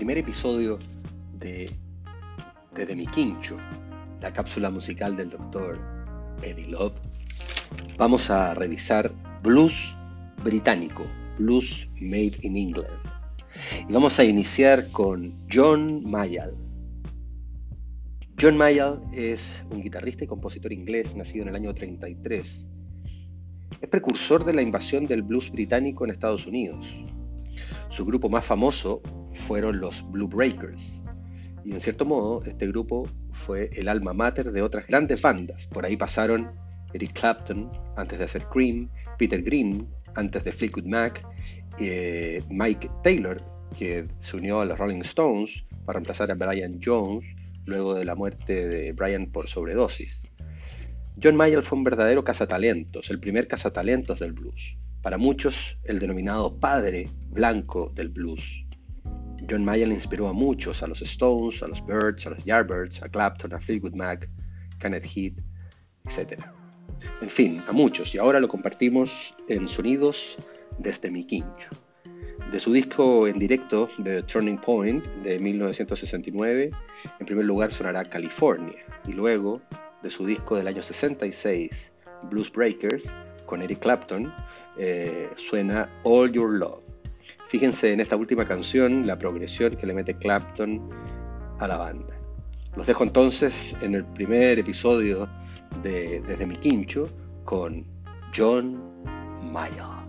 primer episodio de Desde mi quincho, la cápsula musical del doctor Eddie Love, vamos a revisar blues británico, blues made in England. Y vamos a iniciar con John Mayall. John Mayall es un guitarrista y compositor inglés nacido en el año 33. Es precursor de la invasión del blues británico en Estados Unidos. Su grupo más famoso fueron los Blue Breakers. Y en cierto modo, este grupo fue el alma mater de otras grandes bandas. Por ahí pasaron Eric Clapton antes de hacer Cream, Peter Green antes de Fleetwood Mac, eh, Mike Taylor, que se unió a los Rolling Stones para reemplazar a Brian Jones luego de la muerte de Brian por sobredosis. John Mayall fue un verdadero cazatalentos, el primer cazatalentos del blues. Para muchos, el denominado padre blanco del blues. John Mayall inspiró a muchos, a los Stones, a los Birds, a los Yardbirds, a Clapton, a Fleetwood Mac, Kenneth Heath, etc. En fin, a muchos, y ahora lo compartimos en sonidos desde mi quincho. De su disco en directo, The Turning Point, de 1969, en primer lugar sonará California, y luego, de su disco del año 66, Blues Breakers, con Eric Clapton, eh, suena All Your Love. Fíjense en esta última canción la progresión que le mete Clapton a la banda. Los dejo entonces en el primer episodio de Desde mi quincho con John Mayer.